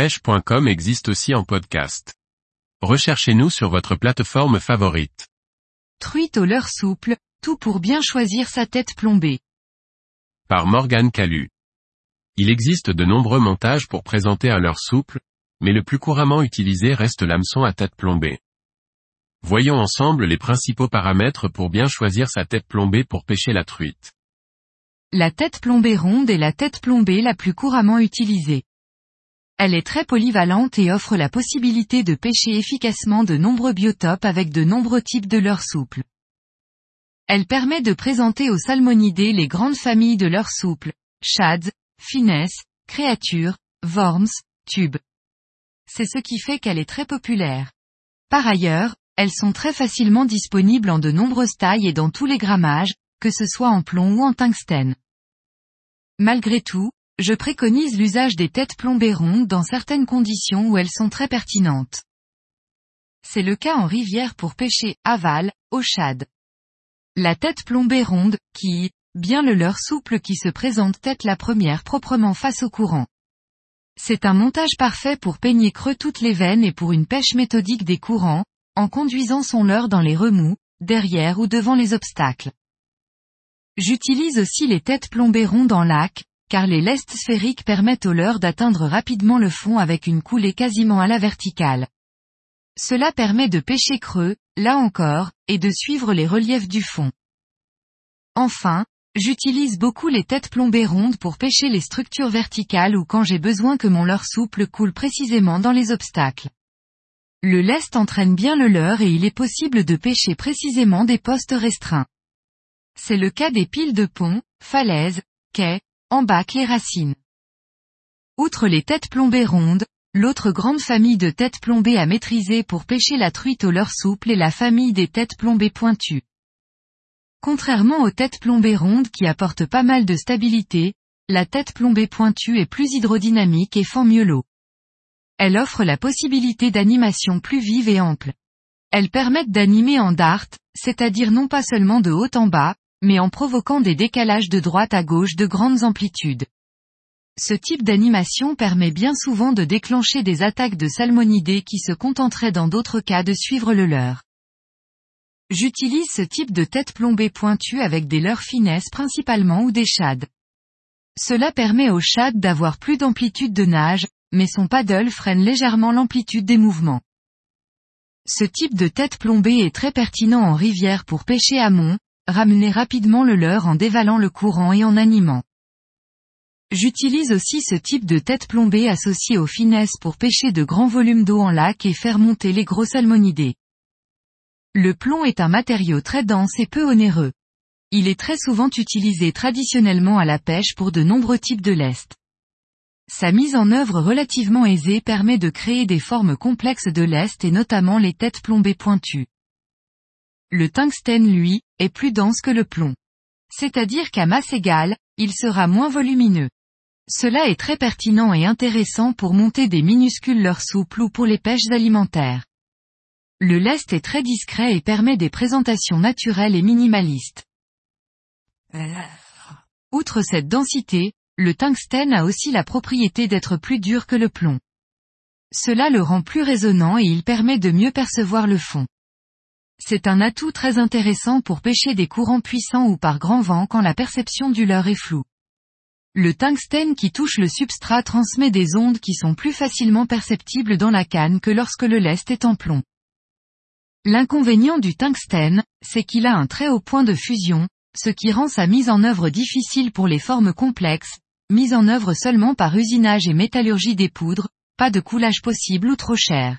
pêche.com existe aussi en podcast. Recherchez-nous sur votre plateforme favorite. Truite au leurre souple, tout pour bien choisir sa tête plombée. Par Morgane Calu. Il existe de nombreux montages pour présenter un leurre souple, mais le plus couramment utilisé reste l'hameçon à tête plombée. Voyons ensemble les principaux paramètres pour bien choisir sa tête plombée pour pêcher la truite. La tête plombée ronde est la tête plombée la plus couramment utilisée. Elle est très polyvalente et offre la possibilité de pêcher efficacement de nombreux biotopes avec de nombreux types de leurres souples. Elle permet de présenter aux salmonidés les grandes familles de leurres souples, shads, finesses, créatures, worms, tubes. C'est ce qui fait qu'elle est très populaire. Par ailleurs, elles sont très facilement disponibles en de nombreuses tailles et dans tous les grammages, que ce soit en plomb ou en tungstène. Malgré tout, je préconise l'usage des têtes plombées rondes dans certaines conditions où elles sont très pertinentes. C'est le cas en rivière pour pêcher aval, au shad. La tête plombée ronde, qui, bien le leurre souple qui se présente tête la première proprement face au courant. C'est un montage parfait pour peigner creux toutes les veines et pour une pêche méthodique des courants, en conduisant son leurre dans les remous, derrière ou devant les obstacles. J'utilise aussi les têtes plombées rondes en lac, car les lestes sphériques permettent au leurre d'atteindre rapidement le fond avec une coulée quasiment à la verticale. Cela permet de pêcher creux, là encore, et de suivre les reliefs du fond. Enfin, j'utilise beaucoup les têtes plombées rondes pour pêcher les structures verticales ou quand j'ai besoin que mon leurre souple coule précisément dans les obstacles. Le lest entraîne bien le leurre et il est possible de pêcher précisément des postes restreints. C'est le cas des piles de pont, falaises, quais, embâcles et racines. Outre les têtes plombées rondes, l'autre grande famille de têtes plombées à maîtriser pour pêcher la truite au leurre souple est la famille des têtes plombées pointues. Contrairement aux têtes plombées rondes qui apportent pas mal de stabilité, la tête plombée pointue est plus hydrodynamique et fend mieux l'eau. Elle offre la possibilité d'animation plus vive et ample. Elles permettent d'animer en dart, c'est-à-dire non pas seulement de haut en bas, mais en provoquant des décalages de droite à gauche de grandes amplitudes. Ce type d'animation permet bien souvent de déclencher des attaques de salmonidés qui se contenteraient dans d'autres cas de suivre le leurre. J'utilise ce type de tête plombée pointue avec des leurres finesses principalement ou des shads. Cela permet aux shads d'avoir plus d'amplitude de nage, mais son paddle freine légèrement l'amplitude des mouvements. Ce type de tête plombée est très pertinent en rivière pour pêcher à mont, ramener rapidement le leurre en dévalant le courant et en animant. J'utilise aussi ce type de tête plombée associé aux finesses pour pêcher de grands volumes d'eau en lac et faire monter les gros salmonidés. Le plomb est un matériau très dense et peu onéreux. Il est très souvent utilisé traditionnellement à la pêche pour de nombreux types de lest. Sa mise en œuvre relativement aisée permet de créer des formes complexes de lest et notamment les têtes plombées pointues. Le tungstène lui, est plus dense que le plomb. C'est-à-dire qu'à masse égale, il sera moins volumineux. Cela est très pertinent et intéressant pour monter des minuscules leurres souples ou pour les pêches alimentaires. Le lest est très discret et permet des présentations naturelles et minimalistes. Outre cette densité, le tungstène a aussi la propriété d'être plus dur que le plomb. Cela le rend plus résonnant et il permet de mieux percevoir le fond. C'est un atout très intéressant pour pêcher des courants puissants ou par grand vent quand la perception du leurre est floue. Le tungstène qui touche le substrat transmet des ondes qui sont plus facilement perceptibles dans la canne que lorsque le lest est en plomb. L'inconvénient du tungstène, c'est qu'il a un très haut point de fusion, ce qui rend sa mise en œuvre difficile pour les formes complexes, mise en œuvre seulement par usinage et métallurgie des poudres, pas de coulage possible ou trop cher.